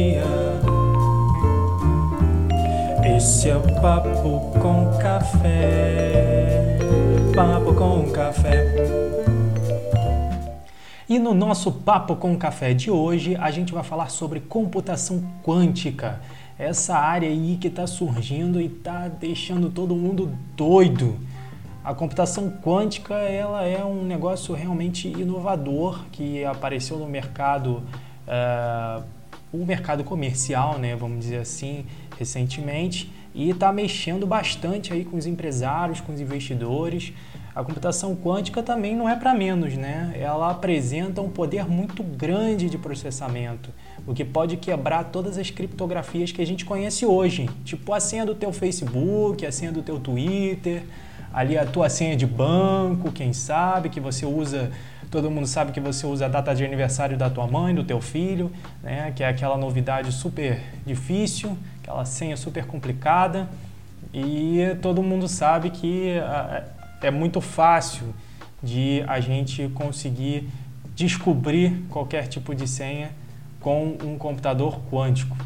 dia. Esse é o Papo com Café. Papo com Café. E no nosso Papo com Café de hoje, a gente vai falar sobre computação quântica. Essa área aí que está surgindo e está deixando todo mundo doido. A computação quântica ela é um negócio realmente inovador que apareceu no mercado, uh, o mercado comercial, né, vamos dizer assim, recentemente e está mexendo bastante aí com os empresários, com os investidores. A computação quântica também não é para menos, né? Ela apresenta um poder muito grande de processamento, o que pode quebrar todas as criptografias que a gente conhece hoje, tipo a senha do teu Facebook, a senha do teu Twitter, ali a tua senha de banco, quem sabe, que você usa, todo mundo sabe que você usa a data de aniversário da tua mãe, do teu filho, né? que é aquela novidade super difícil, aquela senha super complicada. E todo mundo sabe que é muito fácil de a gente conseguir descobrir qualquer tipo de senha com um computador quântico.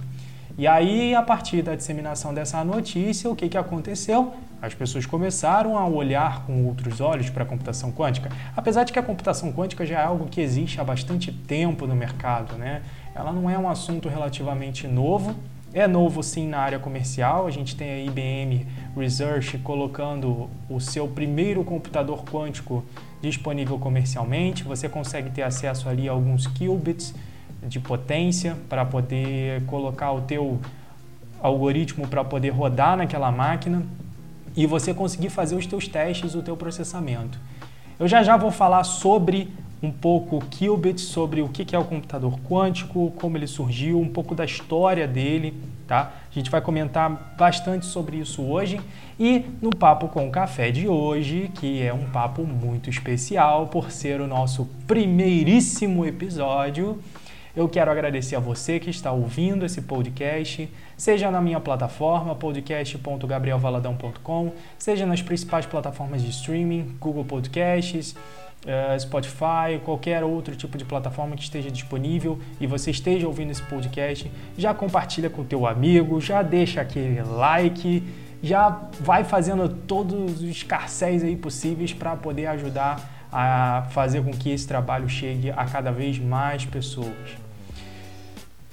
E aí, a partir da disseminação dessa notícia, o que, que aconteceu? As pessoas começaram a olhar com outros olhos para a computação quântica, apesar de que a computação quântica já é algo que existe há bastante tempo no mercado, né? Ela não é um assunto relativamente novo, é novo sim na área comercial. A gente tem a IBM Research colocando o seu primeiro computador quântico disponível comercialmente. Você consegue ter acesso ali a alguns qubits de potência para poder colocar o teu algoritmo para poder rodar naquela máquina e você conseguir fazer os teus testes, o teu processamento. Eu já já vou falar sobre um pouco qubit, sobre o que é o computador quântico, como ele surgiu, um pouco da história dele, tá? A gente vai comentar bastante sobre isso hoje e no Papo com Café de hoje, que é um papo muito especial por ser o nosso primeiríssimo episódio. Eu quero agradecer a você que está ouvindo esse podcast, seja na minha plataforma podcast.gabrielvaladão.com, seja nas principais plataformas de streaming, Google Podcasts, uh, Spotify, qualquer outro tipo de plataforma que esteja disponível e você esteja ouvindo esse podcast, já compartilha com o teu amigo, já deixa aquele like, já vai fazendo todos os carcéis aí possíveis para poder ajudar a fazer com que esse trabalho chegue a cada vez mais pessoas.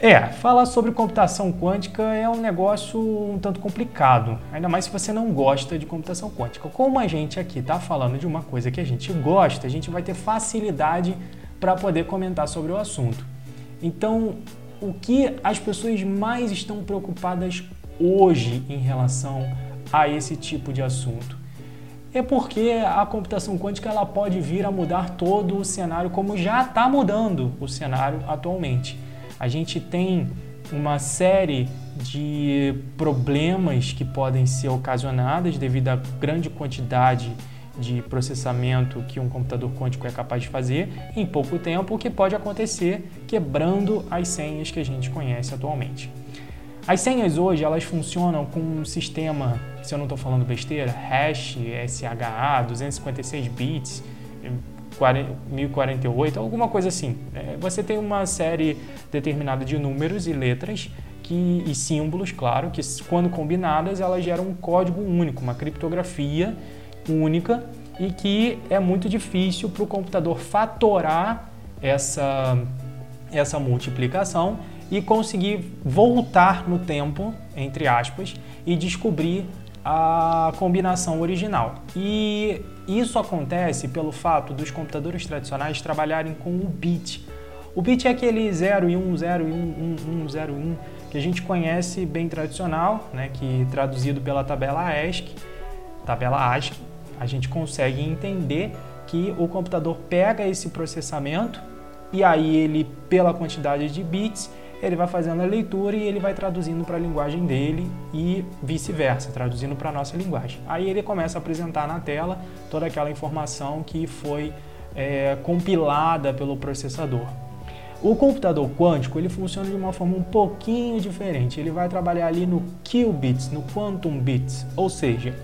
É, falar sobre computação quântica é um negócio um tanto complicado, ainda mais se você não gosta de computação quântica. Como a gente aqui está falando de uma coisa que a gente gosta, a gente vai ter facilidade para poder comentar sobre o assunto. Então, o que as pessoas mais estão preocupadas hoje em relação a esse tipo de assunto? É porque a computação quântica ela pode vir a mudar todo o cenário, como já está mudando o cenário atualmente a gente tem uma série de problemas que podem ser ocasionados devido à grande quantidade de processamento que um computador quântico é capaz de fazer em pouco tempo, o que pode acontecer quebrando as senhas que a gente conhece atualmente. As senhas hoje elas funcionam com um sistema, se eu não estou falando besteira, hash, SHA, 256 bits, 1048, alguma coisa assim. É, você tem uma série determinada de números e letras que, e símbolos, claro, que quando combinadas elas geram um código único, uma criptografia única e que é muito difícil para o computador fatorar essa, essa multiplicação e conseguir voltar no tempo, entre aspas, e descobrir a combinação original. E isso acontece pelo fato dos computadores tradicionais trabalharem com o bit. O bit é aquele 0 e 1, 0 e 1, 1, 1, 0 e 1 que a gente conhece bem tradicional, né, que traduzido pela tabela ASCII, tabela ASCII, a gente consegue entender que o computador pega esse processamento e aí ele, pela quantidade de bits, ele vai fazendo a leitura e ele vai traduzindo para a linguagem dele e vice-versa, traduzindo para a nossa linguagem. Aí ele começa a apresentar na tela toda aquela informação que foi é, compilada pelo processador. O computador quântico ele funciona de uma forma um pouquinho diferente. Ele vai trabalhar ali no qubits, no quantum bits, ou seja,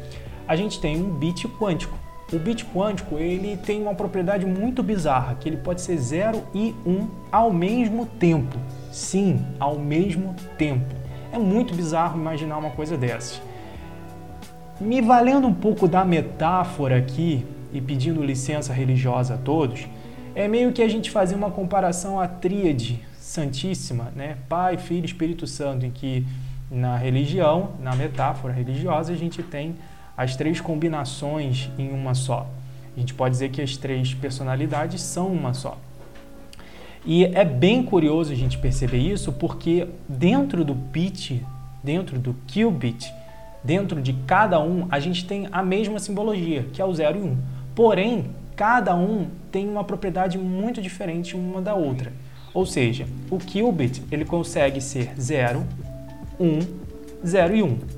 a gente tem um bit quântico o bit quântico ele tem uma propriedade muito bizarra, que ele pode ser 0 e 1 um ao mesmo tempo. Sim, ao mesmo tempo. É muito bizarro imaginar uma coisa dessas. Me valendo um pouco da metáfora aqui e pedindo licença religiosa a todos, é meio que a gente fazer uma comparação à tríade santíssima, né? Pai, Filho Espírito Santo, em que na religião, na metáfora religiosa, a gente tem as três combinações em uma só. A gente pode dizer que as três personalidades são uma só. E é bem curioso a gente perceber isso, porque dentro do bit, dentro do qubit, dentro de cada um, a gente tem a mesma simbologia, que é o 0 e 1. Um. Porém, cada um tem uma propriedade muito diferente uma da outra. Ou seja, o qubit ele consegue ser 0, 1, 0 e 1.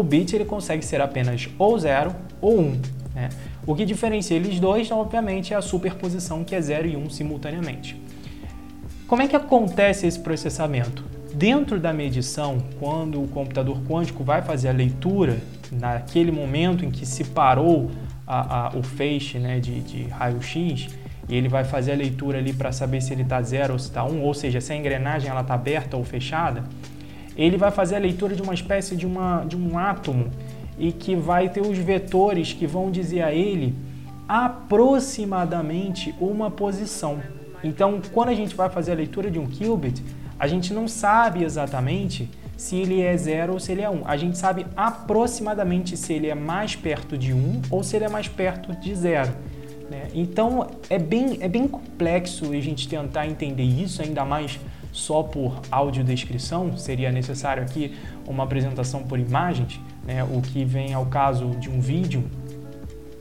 O bit ele consegue ser apenas ou 0 ou 1. Né? O que diferencia eles dois, obviamente, é a superposição, que é 0 e 1 simultaneamente. Como é que acontece esse processamento? Dentro da medição, quando o computador quântico vai fazer a leitura, naquele momento em que se parou a, a, o feixe né, de, de raio-x, e ele vai fazer a leitura ali para saber se ele está zero ou se está 1, um, ou seja, se a engrenagem está aberta ou fechada, ele vai fazer a leitura de uma espécie de, uma, de um átomo e que vai ter os vetores que vão dizer a ele aproximadamente uma posição. Então, quando a gente vai fazer a leitura de um qubit, a gente não sabe exatamente se ele é zero ou se ele é 1. Um. A gente sabe aproximadamente se ele é mais perto de 1 um, ou se ele é mais perto de zero. Né? Então, é bem, é bem complexo a gente tentar entender isso, ainda mais só por audiodescrição, seria necessário aqui uma apresentação por imagens, né, o que vem ao caso de um vídeo,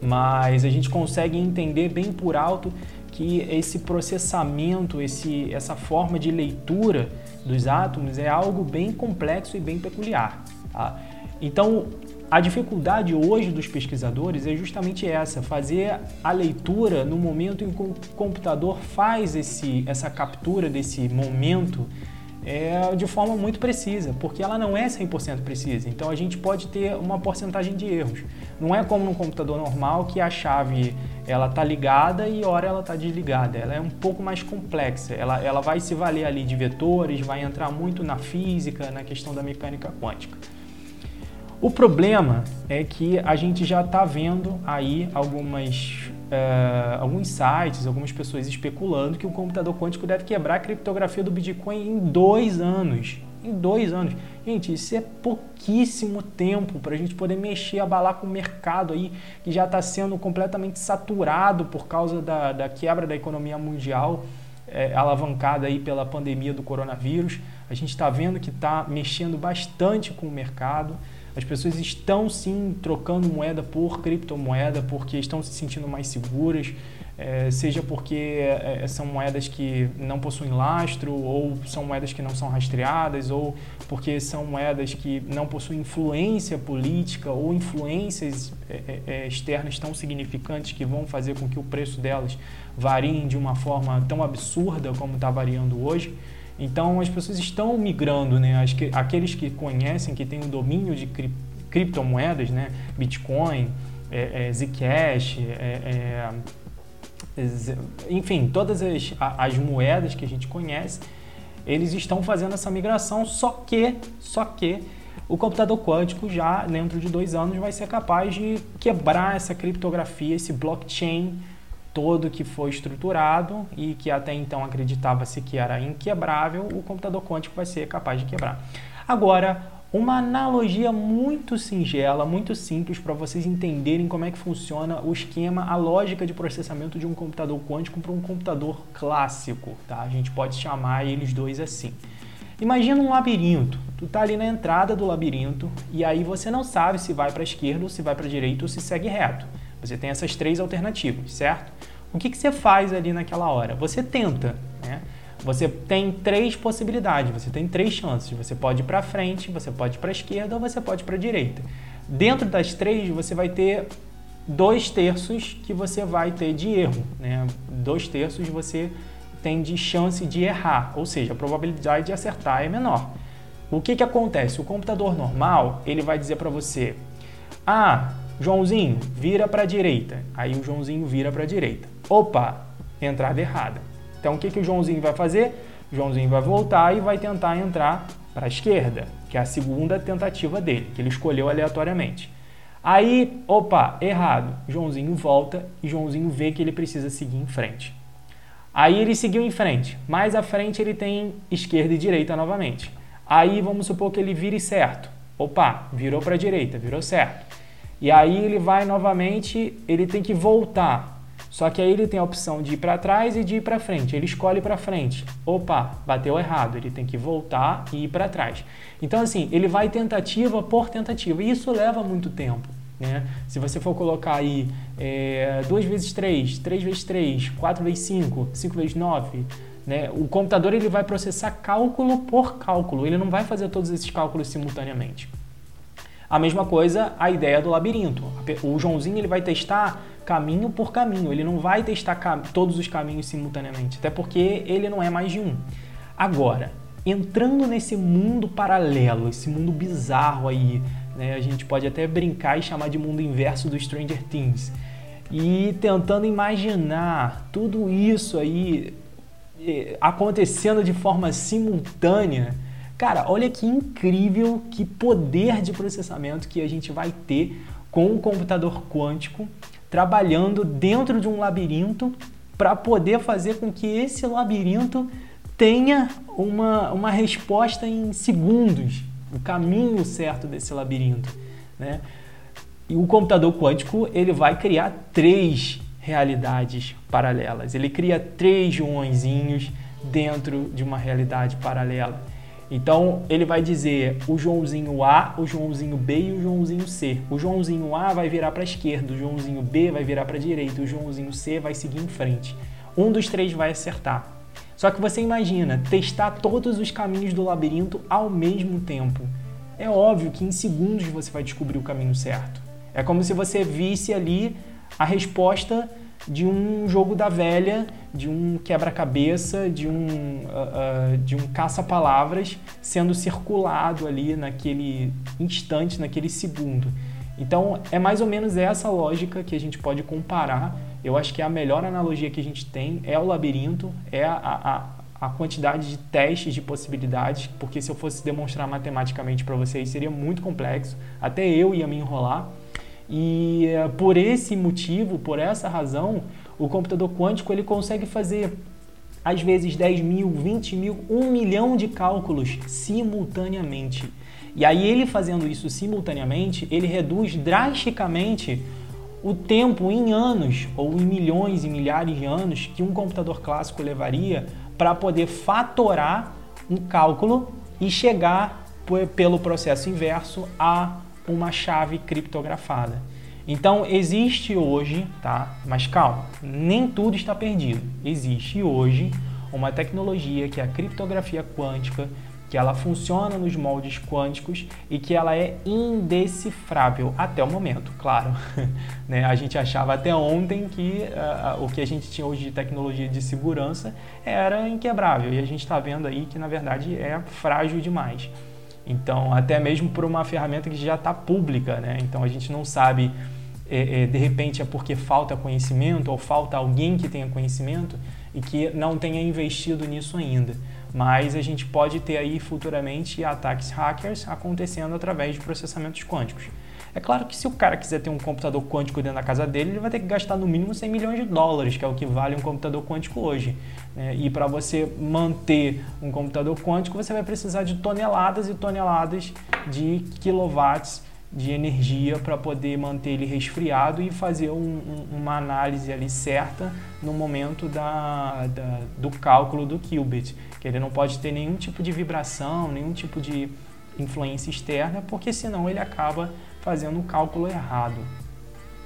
mas a gente consegue entender bem por alto que esse processamento, esse, essa forma de leitura dos átomos é algo bem complexo e bem peculiar. Tá? Então, a dificuldade hoje dos pesquisadores é justamente essa, fazer a leitura no momento em que o computador faz esse, essa captura desse momento é, de forma muito precisa, porque ela não é 100% precisa. Então a gente pode ter uma porcentagem de erros. Não é como no computador normal que a chave ela está ligada e hora ela está desligada. Ela é um pouco mais complexa. Ela, ela vai se valer ali de vetores, vai entrar muito na física, na questão da mecânica quântica. O problema é que a gente já está vendo aí algumas, uh, alguns sites, algumas pessoas especulando que o computador quântico deve quebrar a criptografia do Bitcoin em dois anos. Em dois anos. Gente, isso é pouquíssimo tempo para a gente poder mexer, abalar com o mercado aí que já está sendo completamente saturado por causa da, da quebra da economia mundial, é, alavancada aí pela pandemia do coronavírus. A gente está vendo que está mexendo bastante com o mercado. As pessoas estão sim trocando moeda por criptomoeda porque estão se sentindo mais seguras, é, seja porque é, são moedas que não possuem lastro, ou são moedas que não são rastreadas, ou porque são moedas que não possuem influência política ou influências é, externas tão significantes que vão fazer com que o preço delas varie de uma forma tão absurda como está variando hoje. Então as pessoas estão migrando, né? Que, aqueles que conhecem, que têm o domínio de cri, criptomoedas, né? Bitcoin, é, é, Zcash, é, é enfim, todas as, as moedas que a gente conhece, eles estão fazendo essa migração, só que, só que o computador quântico já dentro de dois anos vai ser capaz de quebrar essa criptografia, esse blockchain todo que foi estruturado e que até então acreditava-se que era inquebrável, o computador quântico vai ser capaz de quebrar. Agora, uma analogia muito singela, muito simples para vocês entenderem como é que funciona o esquema, a lógica de processamento de um computador quântico para um computador clássico, tá? A gente pode chamar eles dois assim. Imagina um labirinto. Tu tá ali na entrada do labirinto e aí você não sabe se vai para a esquerda ou se vai para a direita ou se segue reto. Você tem essas três alternativas, certo? O que, que você faz ali naquela hora? Você tenta, né? Você tem três possibilidades, você tem três chances. Você pode ir para frente, você pode ir para a esquerda ou você pode ir para a direita. Dentro das três, você vai ter dois terços que você vai ter de erro, né? Dois terços você tem de chance de errar, ou seja, a probabilidade de acertar é menor. O que, que acontece? O computador normal ele vai dizer para você: ah, Joãozinho, vira para a direita. Aí o Joãozinho vira para a direita. Opa, entrada errada. Então o que, que o Joãozinho vai fazer? O Joãozinho vai voltar e vai tentar entrar para a esquerda, que é a segunda tentativa dele, que ele escolheu aleatoriamente. Aí, opa, errado. Joãozinho volta e Joãozinho vê que ele precisa seguir em frente. Aí ele seguiu em frente. Mais à frente ele tem esquerda e direita novamente. Aí vamos supor que ele vire certo. Opa, virou para a direita, virou certo. E aí ele vai novamente, ele tem que voltar. Só que aí ele tem a opção de ir para trás e de ir para frente. Ele escolhe para frente. Opa, bateu errado. Ele tem que voltar e ir para trás. Então assim, ele vai tentativa por tentativa. E isso leva muito tempo. Né? Se você for colocar aí é, 2 vezes 3, 3 vezes 3, 4 vezes 5, 5 vezes 9, né? o computador ele vai processar cálculo por cálculo. Ele não vai fazer todos esses cálculos simultaneamente. A mesma coisa a ideia do labirinto. O Joãozinho ele vai testar caminho por caminho, ele não vai testar todos os caminhos simultaneamente, até porque ele não é mais de um. Agora, entrando nesse mundo paralelo, esse mundo bizarro aí, né, a gente pode até brincar e chamar de mundo inverso do Stranger Things, e tentando imaginar tudo isso aí eh, acontecendo de forma simultânea Cara, olha que incrível, que poder de processamento que a gente vai ter com um computador quântico trabalhando dentro de um labirinto para poder fazer com que esse labirinto tenha uma, uma resposta em segundos, o caminho certo desse labirinto. Né? E o computador quântico ele vai criar três realidades paralelas. Ele cria três Joãozinhos dentro de uma realidade paralela. Então ele vai dizer o Joãozinho A, o Joãozinho B e o Joãozinho C. O Joãozinho A vai virar para a esquerda, o Joãozinho B vai virar para a direita, o Joãozinho C vai seguir em frente. Um dos três vai acertar. Só que você imagina testar todos os caminhos do labirinto ao mesmo tempo. É óbvio que em segundos você vai descobrir o caminho certo. É como se você visse ali a resposta de um jogo da velha, de um quebra-cabeça, de um, uh, uh, de um caça-palavras sendo circulado ali naquele instante, naquele segundo. Então é mais ou menos essa lógica que a gente pode comparar. Eu acho que a melhor analogia que a gente tem é o labirinto, é a, a, a quantidade de testes de possibilidades, porque se eu fosse demonstrar matematicamente para vocês seria muito complexo, até eu ia me enrolar. E eh, por esse motivo, por essa razão, o computador quântico ele consegue fazer às vezes 10 mil, 20 mil, 1 milhão de cálculos simultaneamente. E aí ele fazendo isso simultaneamente, ele reduz drasticamente o tempo em anos ou em milhões e milhares de anos que um computador clássico levaria para poder fatorar um cálculo e chegar pelo processo inverso a uma chave criptografada. Então existe hoje, tá? Mas calma, nem tudo está perdido. Existe hoje uma tecnologia que é a criptografia quântica, que ela funciona nos moldes quânticos e que ela é indecifrável até o momento, claro. né? A gente achava até ontem que uh, o que a gente tinha hoje de tecnologia de segurança era inquebrável e a gente está vendo aí que na verdade é frágil demais. Então, até mesmo por uma ferramenta que já está pública, né? Então a gente não sabe, é, é, de repente é porque falta conhecimento ou falta alguém que tenha conhecimento e que não tenha investido nisso ainda. Mas a gente pode ter aí futuramente ataques hackers acontecendo através de processamentos quânticos. É claro que se o cara quiser ter um computador quântico dentro da casa dele, ele vai ter que gastar no mínimo 100 milhões de dólares, que é o que vale um computador quântico hoje. Né? E para você manter um computador quântico, você vai precisar de toneladas e toneladas de quilowatts de energia para poder manter ele resfriado e fazer um, um, uma análise ali certa no momento da, da, do cálculo do qubit, que ele não pode ter nenhum tipo de vibração, nenhum tipo de influência externa, porque senão ele acaba fazendo o cálculo errado.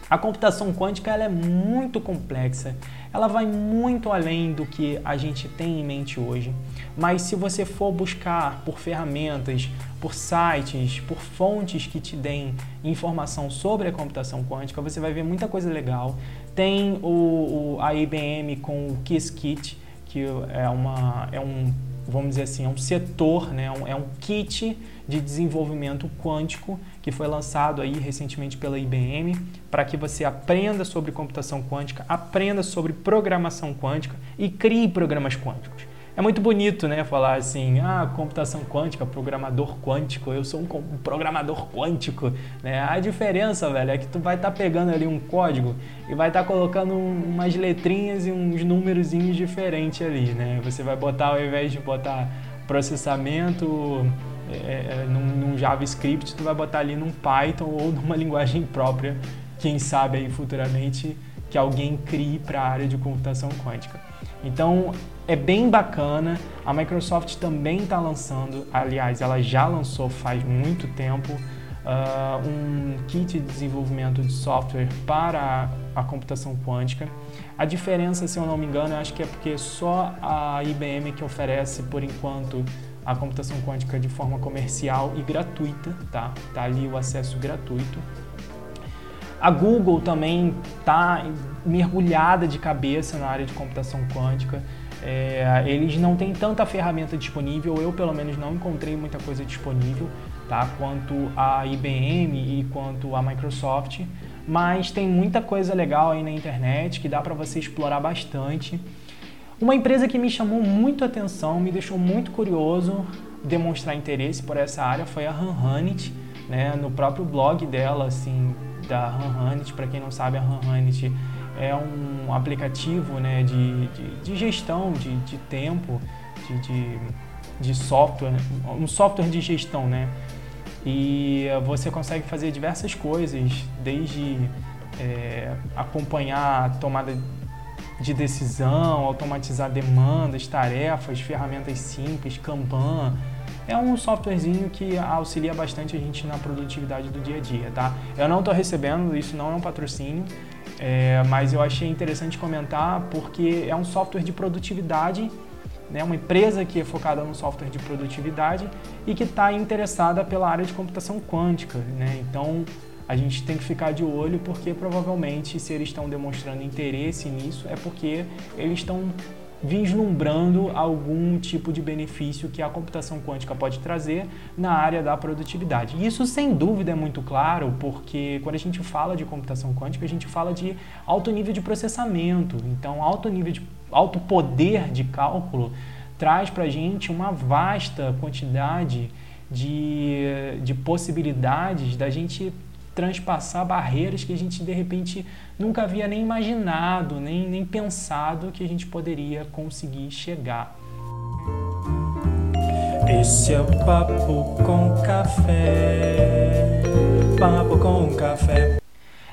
A computação quântica ela é muito complexa, ela vai muito além do que a gente tem em mente hoje. Mas se você for buscar por ferramentas, por sites, por fontes que te deem informação sobre a computação quântica, você vai ver muita coisa legal. Tem o, o a IBM com o Qiskit, que é, uma, é um vamos dizer assim, é um setor, né? é um kit de desenvolvimento quântico que foi lançado aí recentemente pela IBM para que você aprenda sobre computação quântica, aprenda sobre programação quântica e crie programas quânticos. É muito bonito, né, falar assim, ah, computação quântica, programador quântico, eu sou um programador quântico, né? A diferença, velho, é que tu vai estar tá pegando ali um código e vai estar tá colocando umas letrinhas e uns númerozinhos diferentes ali, né? Você vai botar, ao invés de botar processamento é, é, num, num JavaScript, tu vai botar ali num Python ou numa linguagem própria, quem sabe aí futuramente que alguém crie para a área de computação quântica. Então é bem bacana. A Microsoft também está lançando, aliás, ela já lançou faz muito tempo uh, um kit de desenvolvimento de software para a, computação quântica. A diferença, se eu não me engano, eu acho que é porque só a IBM que oferece por enquanto a computação quântica de forma comercial e gratuita, tá? Tá ali o acesso gratuito. A Google também está mergulhada de cabeça na área de computação quântica. É, eles não têm tanta ferramenta disponível, eu pelo menos não encontrei muita coisa disponível, tá? Quanto a IBM e quanto a Microsoft, mas tem muita coisa legal aí na internet que dá para você explorar bastante. Uma empresa que me chamou muito atenção, me deixou muito curioso demonstrar interesse por essa área foi a Hanhanit, né? No próprio blog dela, assim, da Hanhanit, para quem não sabe, a Hanhanit é um aplicativo né, de, de, de gestão de, de tempo, de, de, de, software, um software de gestão, né? E você consegue fazer diversas coisas, desde é, acompanhar a tomada de decisão, automatizar demandas, tarefas, ferramentas simples, Kanban. É um softwarezinho que auxilia bastante a gente na produtividade do dia a dia, tá? Eu não estou recebendo, isso não é um patrocínio, é, mas eu achei interessante comentar porque é um software de produtividade, né, uma empresa que é focada no software de produtividade e que está interessada pela área de computação quântica. Né? Então a gente tem que ficar de olho porque provavelmente se eles estão demonstrando interesse nisso é porque eles estão vislumbrando algum tipo de benefício que a computação quântica pode trazer na área da produtividade. Isso, sem dúvida, é muito claro, porque quando a gente fala de computação quântica, a gente fala de alto nível de processamento. Então, alto nível de alto poder de cálculo traz para a gente uma vasta quantidade de, de possibilidades da gente transpassar barreiras que a gente de repente nunca havia nem imaginado, nem, nem pensado que a gente poderia conseguir chegar. Esse é o Papo com Café. Papo com Café.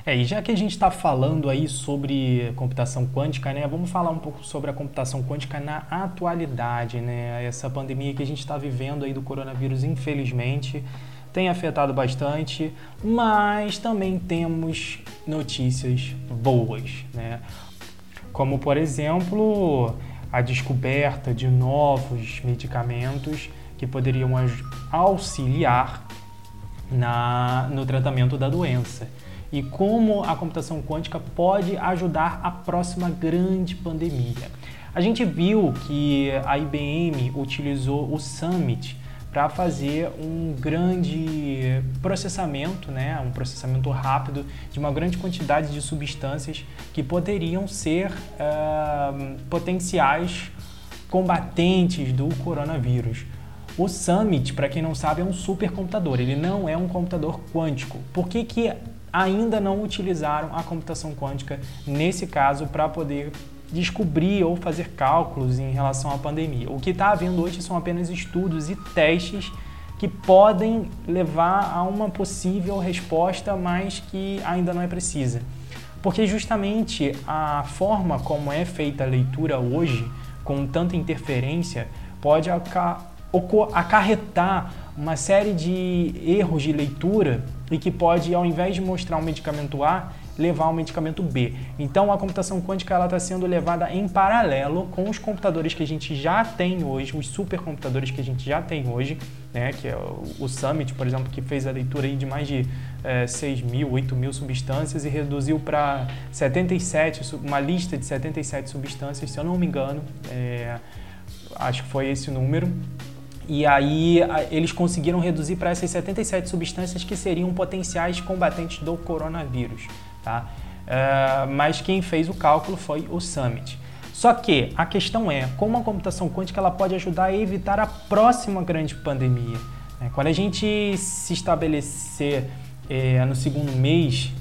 É, e já que a gente está falando aí sobre computação quântica, né, vamos falar um pouco sobre a computação quântica na atualidade, né? Essa pandemia que a gente está vivendo aí do coronavírus, infelizmente, tem afetado bastante, mas também temos notícias boas, né? Como, por exemplo, a descoberta de novos medicamentos que poderiam auxiliar na, no tratamento da doença e como a computação quântica pode ajudar a próxima grande pandemia. A gente viu que a IBM utilizou o Summit para fazer um grande processamento, né, um processamento rápido de uma grande quantidade de substâncias que poderiam ser uh, potenciais combatentes do coronavírus. O Summit, para quem não sabe, é um supercomputador, ele não é um computador quântico. Por que, que ainda não utilizaram a computação quântica nesse caso para poder descobrir ou fazer cálculos em relação à pandemia. O que está havendo hoje são apenas estudos e testes que podem levar a uma possível resposta, mas que ainda não é precisa. Porque justamente a forma como é feita a leitura hoje, com tanta interferência, pode acarretar uma série de erros de leitura e que pode, ao invés de mostrar um medicamento A, levar ao medicamento B. Então a computação quântica ela está sendo levada em paralelo com os computadores que a gente já tem hoje, os supercomputadores que a gente já tem hoje, né, que é o, Summit, por exemplo, que fez a leitura aí de mais de é, 6 mil, 8 mil substâncias e reduziu para 77, uma lista de 77 substâncias, se eu não me engano. É, acho que foi esse o número. E aí eles conseguiram reduzir para essas 77 substâncias que seriam potenciais combatentes do coronavírus. Tá? Uh, mas quem fez o cálculo foi o Summit. Só que a questão é como a computação quântica ela pode ajudar a evitar a próxima grande pandemia. Né? Quando a gente se estabelecer é, no segundo mês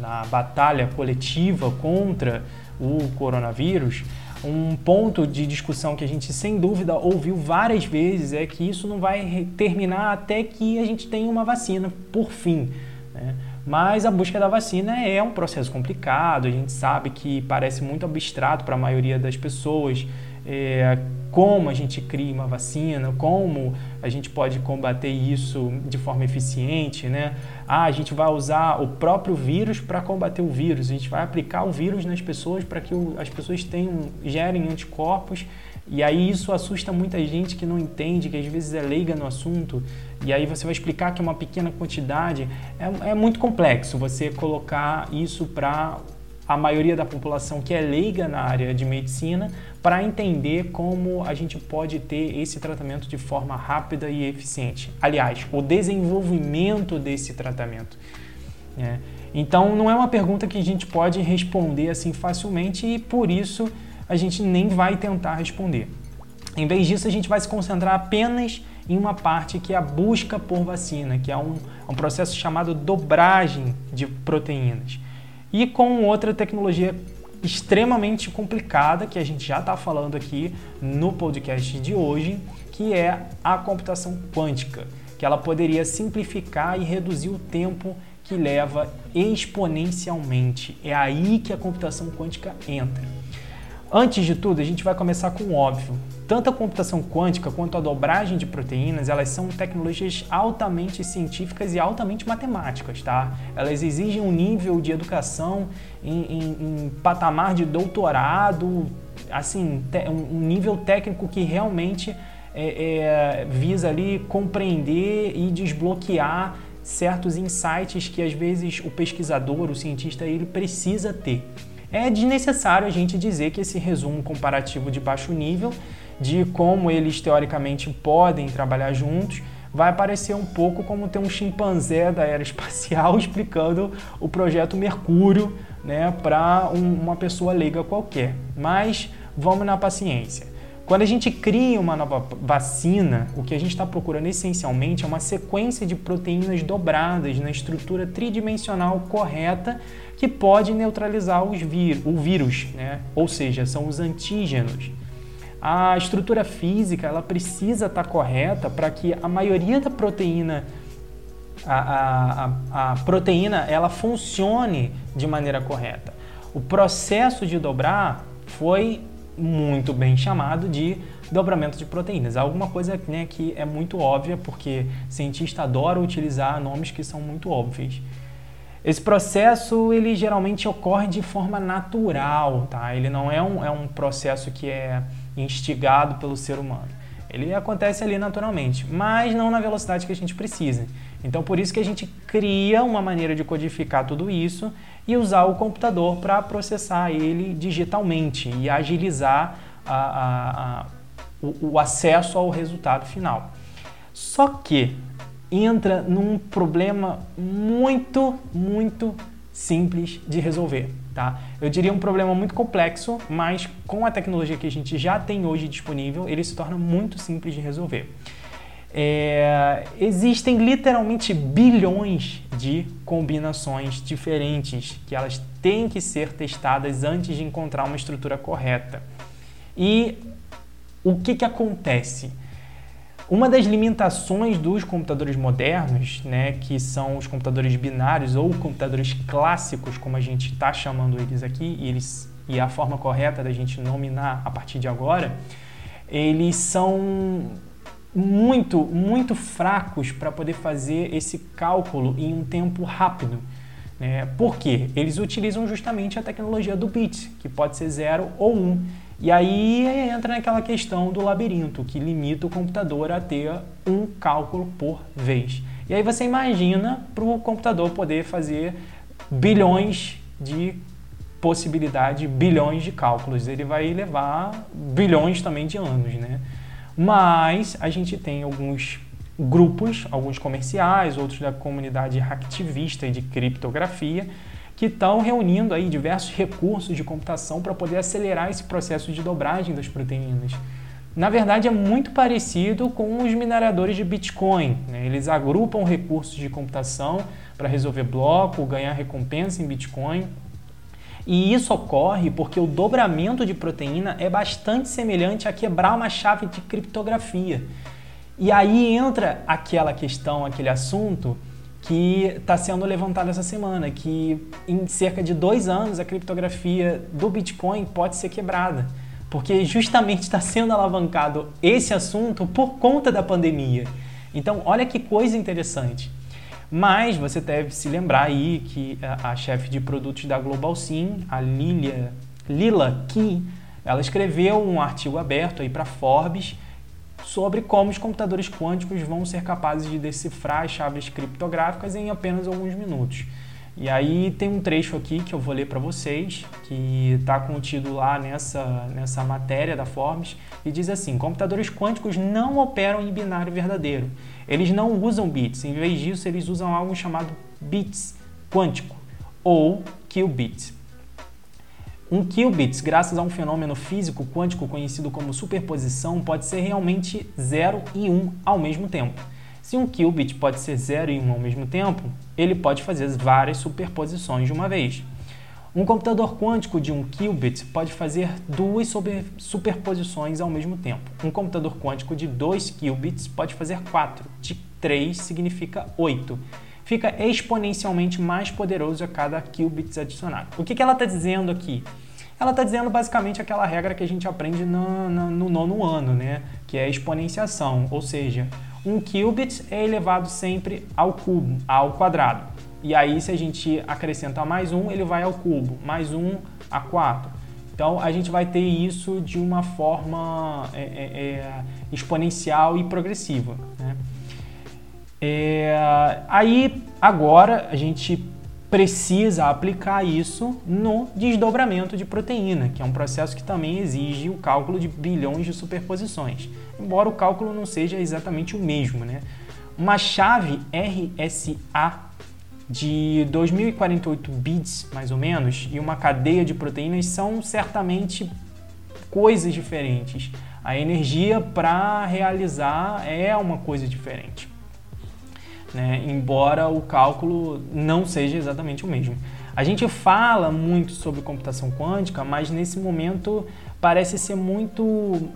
na batalha coletiva contra o coronavírus, um ponto de discussão que a gente sem dúvida ouviu várias vezes é que isso não vai terminar até que a gente tenha uma vacina, por fim. Né? Mas a busca da vacina é um processo complicado, a gente sabe que parece muito abstrato para a maioria das pessoas. É, como a gente cria uma vacina, como a gente pode combater isso de forma eficiente, né? Ah, a gente vai usar o próprio vírus para combater o vírus, a gente vai aplicar o vírus nas pessoas para que as pessoas tenham, gerem anticorpos e aí isso assusta muita gente que não entende, que às vezes é leiga no assunto, e aí você vai explicar que é uma pequena quantidade. É, é muito complexo você colocar isso para a maioria da população que é leiga na área de medicina para entender como a gente pode ter esse tratamento de forma rápida e eficiente. Aliás, o desenvolvimento desse tratamento. Né? Então, não é uma pergunta que a gente pode responder assim facilmente e por isso a gente nem vai tentar responder. Em vez disso, a gente vai se concentrar apenas em uma parte que é a busca por vacina, que é um, um processo chamado dobragem de proteínas e com outra tecnologia extremamente complicada que a gente já está falando aqui no podcast de hoje, que é a computação quântica, que ela poderia simplificar e reduzir o tempo que leva exponencialmente. É aí que a computação quântica entra. Antes de tudo, a gente vai começar com o óbvio. Tanto a computação quântica quanto a dobragem de proteínas, elas são tecnologias altamente científicas e altamente matemáticas, tá? Elas exigem um nível de educação em, em, em patamar de doutorado, assim, um nível técnico que realmente é, é, visa ali compreender e desbloquear certos insights que às vezes o pesquisador, o cientista, ele precisa ter. É desnecessário a gente dizer que esse resumo comparativo de baixo nível, de como eles teoricamente podem trabalhar juntos, vai parecer um pouco como ter um chimpanzé da era espacial explicando o projeto Mercúrio né, para um, uma pessoa leiga qualquer. Mas vamos na paciência. Quando a gente cria uma nova vacina, o que a gente está procurando essencialmente é uma sequência de proteínas dobradas na estrutura tridimensional correta que pode neutralizar os o vírus, né? ou seja, são os antígenos. A estrutura física ela precisa estar tá correta para que a maioria da proteína a, a, a, proteína ela funcione de maneira correta. O processo de dobrar foi muito bem chamado de dobramento de proteínas. Alguma coisa né, que é muito óbvia, porque cientista adora utilizar nomes que são muito óbvios. Esse processo ele geralmente ocorre de forma natural, tá? Ele não é um, é um processo que é instigado pelo ser humano. Ele acontece ali naturalmente, mas não na velocidade que a gente precisa. Então, por isso que a gente cria uma maneira de codificar tudo isso e usar o computador para processar ele digitalmente e agilizar a, a, a, o, o acesso ao resultado final. Só que entra num problema muito, muito simples de resolver. Tá? Eu diria um problema muito complexo, mas com a tecnologia que a gente já tem hoje disponível, ele se torna muito simples de resolver. É, existem literalmente bilhões de combinações diferentes que elas têm que ser testadas antes de encontrar uma estrutura correta. E o que, que acontece? Uma das limitações dos computadores modernos, né, que são os computadores binários ou computadores clássicos, como a gente está chamando eles aqui, e, eles, e a forma correta da gente nominar a partir de agora, eles são muito, muito fracos para poder fazer esse cálculo em um tempo rápido. Né? Por quê? Eles utilizam justamente a tecnologia do bit, que pode ser 0 ou 1. Um. E aí entra naquela questão do labirinto, que limita o computador a ter um cálculo por vez. E aí você imagina para o computador poder fazer bilhões de possibilidade bilhões de cálculos. Ele vai levar bilhões também de anos, né? Mas a gente tem alguns grupos, alguns comerciais, outros da comunidade hacktivista e de criptografia, que estão reunindo aí diversos recursos de computação para poder acelerar esse processo de dobragem das proteínas. Na verdade, é muito parecido com os mineradores de Bitcoin. Né? Eles agrupam recursos de computação para resolver bloco, ganhar recompensa em Bitcoin. E isso ocorre porque o dobramento de proteína é bastante semelhante a quebrar uma chave de criptografia. E aí entra aquela questão, aquele assunto que está sendo levantado essa semana, que em cerca de dois anos a criptografia do Bitcoin pode ser quebrada, porque justamente está sendo alavancado esse assunto por conta da pandemia. Então, olha que coisa interessante. Mas você deve se lembrar aí que a, a chefe de produtos da Global Sim, a Lilia, Lila Key, ela escreveu um artigo aberto aí para Forbes sobre como os computadores quânticos vão ser capazes de decifrar as chaves criptográficas em apenas alguns minutos. E aí tem um trecho aqui que eu vou ler para vocês, que está contido lá nessa, nessa matéria da Forbes, e diz assim: computadores quânticos não operam em binário verdadeiro. Eles não usam bits, em vez disso, eles usam algo chamado bits quântico ou qubits. Um qubit, graças a um fenômeno físico quântico conhecido como superposição, pode ser realmente 0 e 1 um ao mesmo tempo. Se um qubit pode ser 0 e 1 um ao mesmo tempo, ele pode fazer várias superposições de uma vez. Um computador quântico de um qubit pode fazer duas superposições ao mesmo tempo. Um computador quântico de 2 qubits pode fazer 4, de 3 significa 8 fica exponencialmente mais poderoso a cada qubit adicionado. O que, que ela está dizendo aqui? Ela está dizendo basicamente aquela regra que a gente aprende no, no, no nono ano, né? que é exponenciação, ou seja, um qubit é elevado sempre ao cubo, ao quadrado. E aí, se a gente acrescenta mais um, ele vai ao cubo, mais um a quatro. Então, a gente vai ter isso de uma forma é, é, é exponencial e progressiva. Né? É, aí, agora, a gente precisa aplicar isso no desdobramento de proteína, que é um processo que também exige o cálculo de bilhões de superposições, embora o cálculo não seja exatamente o mesmo. Né? Uma chave RSA de 2048 bits, mais ou menos, e uma cadeia de proteínas são certamente coisas diferentes. A energia para realizar é uma coisa diferente né? embora o cálculo não seja exatamente o mesmo. A gente fala muito sobre computação quântica, mas nesse momento parece ser muito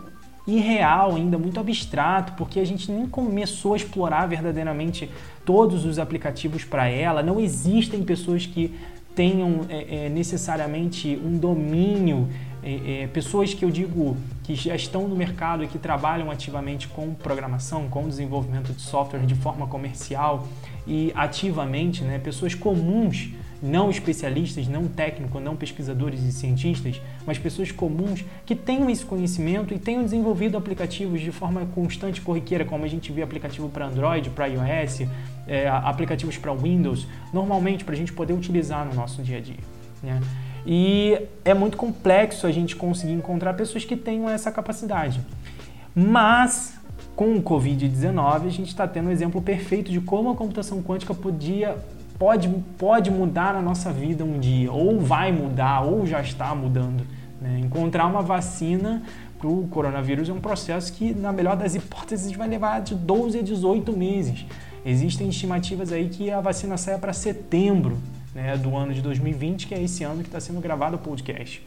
irreal ainda, muito abstrato, porque a gente nem começou a explorar verdadeiramente todos os aplicativos para ela. Não existem pessoas que tenham é, é, necessariamente um domínio é, é, pessoas que eu digo que já estão no mercado e que trabalham ativamente com programação, com desenvolvimento de software de forma comercial e ativamente, né, pessoas comuns, não especialistas, não técnicos, não pesquisadores e cientistas, mas pessoas comuns que tenham esse conhecimento e tenham desenvolvido aplicativos de forma constante corriqueira, como a gente vê aplicativo para Android, para iOS, é, aplicativos para Windows, normalmente para a gente poder utilizar no nosso dia a dia. Né? E é muito complexo a gente conseguir encontrar pessoas que tenham essa capacidade. Mas com o Covid-19 a gente está tendo um exemplo perfeito de como a computação quântica podia pode, pode mudar a nossa vida um dia, ou vai mudar, ou já está mudando. Né? Encontrar uma vacina para o coronavírus é um processo que, na melhor das hipóteses, vai levar de 12 a 18 meses. Existem estimativas aí que a vacina saia para setembro né, do ano de 2020, que é esse ano que está sendo gravado o podcast.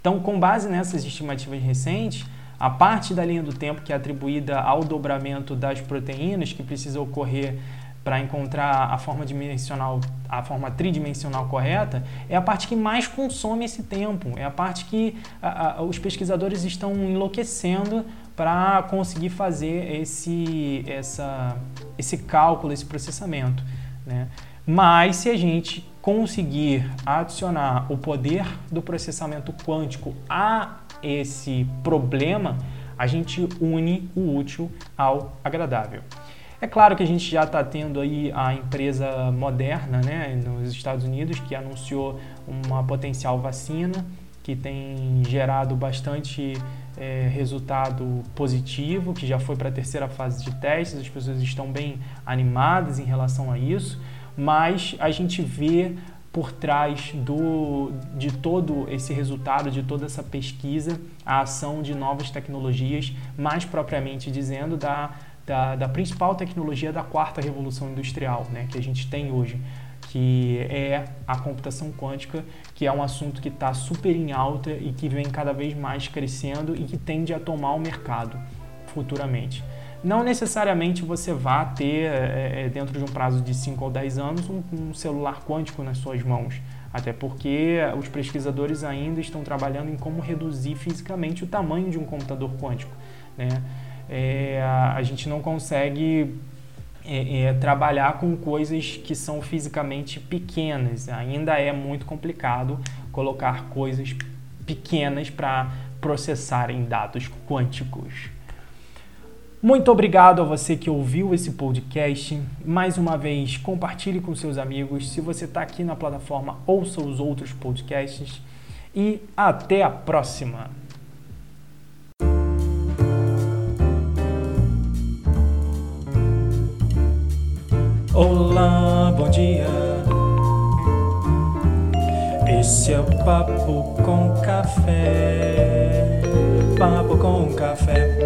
Então, com base nessas estimativas recentes, a parte da linha do tempo que é atribuída ao dobramento das proteínas que precisa ocorrer para encontrar a forma dimensional, a forma tridimensional correta, é a parte que mais consome esse tempo, é a parte que a, a, os pesquisadores estão enlouquecendo para conseguir fazer esse, essa, esse cálculo, esse processamento. Né? Mas se a gente conseguir adicionar o poder do processamento quântico a esse problema, a gente une o útil ao agradável. É claro que a gente já está tendo aí a empresa Moderna, né, nos Estados Unidos, que anunciou uma potencial vacina que tem gerado bastante é, resultado positivo, que já foi para a terceira fase de testes, as pessoas estão bem animadas em relação a isso, mas a gente vê por trás do, de todo esse resultado, de toda essa pesquisa, a ação de novas tecnologias, mais propriamente dizendo da, da, da principal tecnologia da quarta revolução industrial né, que a gente tem hoje, que é a computação quântica, que é um assunto que está super em alta e que vem cada vez mais crescendo e que tende a tomar o mercado futuramente. Não necessariamente você vá ter, é, dentro de um prazo de 5 ou 10 anos, um, um celular quântico nas suas mãos. Até porque os pesquisadores ainda estão trabalhando em como reduzir fisicamente o tamanho de um computador quântico. Né? É, a gente não consegue é, é, trabalhar com coisas que são fisicamente pequenas. Ainda é muito complicado colocar coisas pequenas para processarem dados quânticos. Muito obrigado a você que ouviu esse podcast. Mais uma vez, compartilhe com seus amigos. Se você está aqui na plataforma, ouça os outros podcasts. E até a próxima! Olá, bom dia. Esse é o Papo com Café. Papo com Café.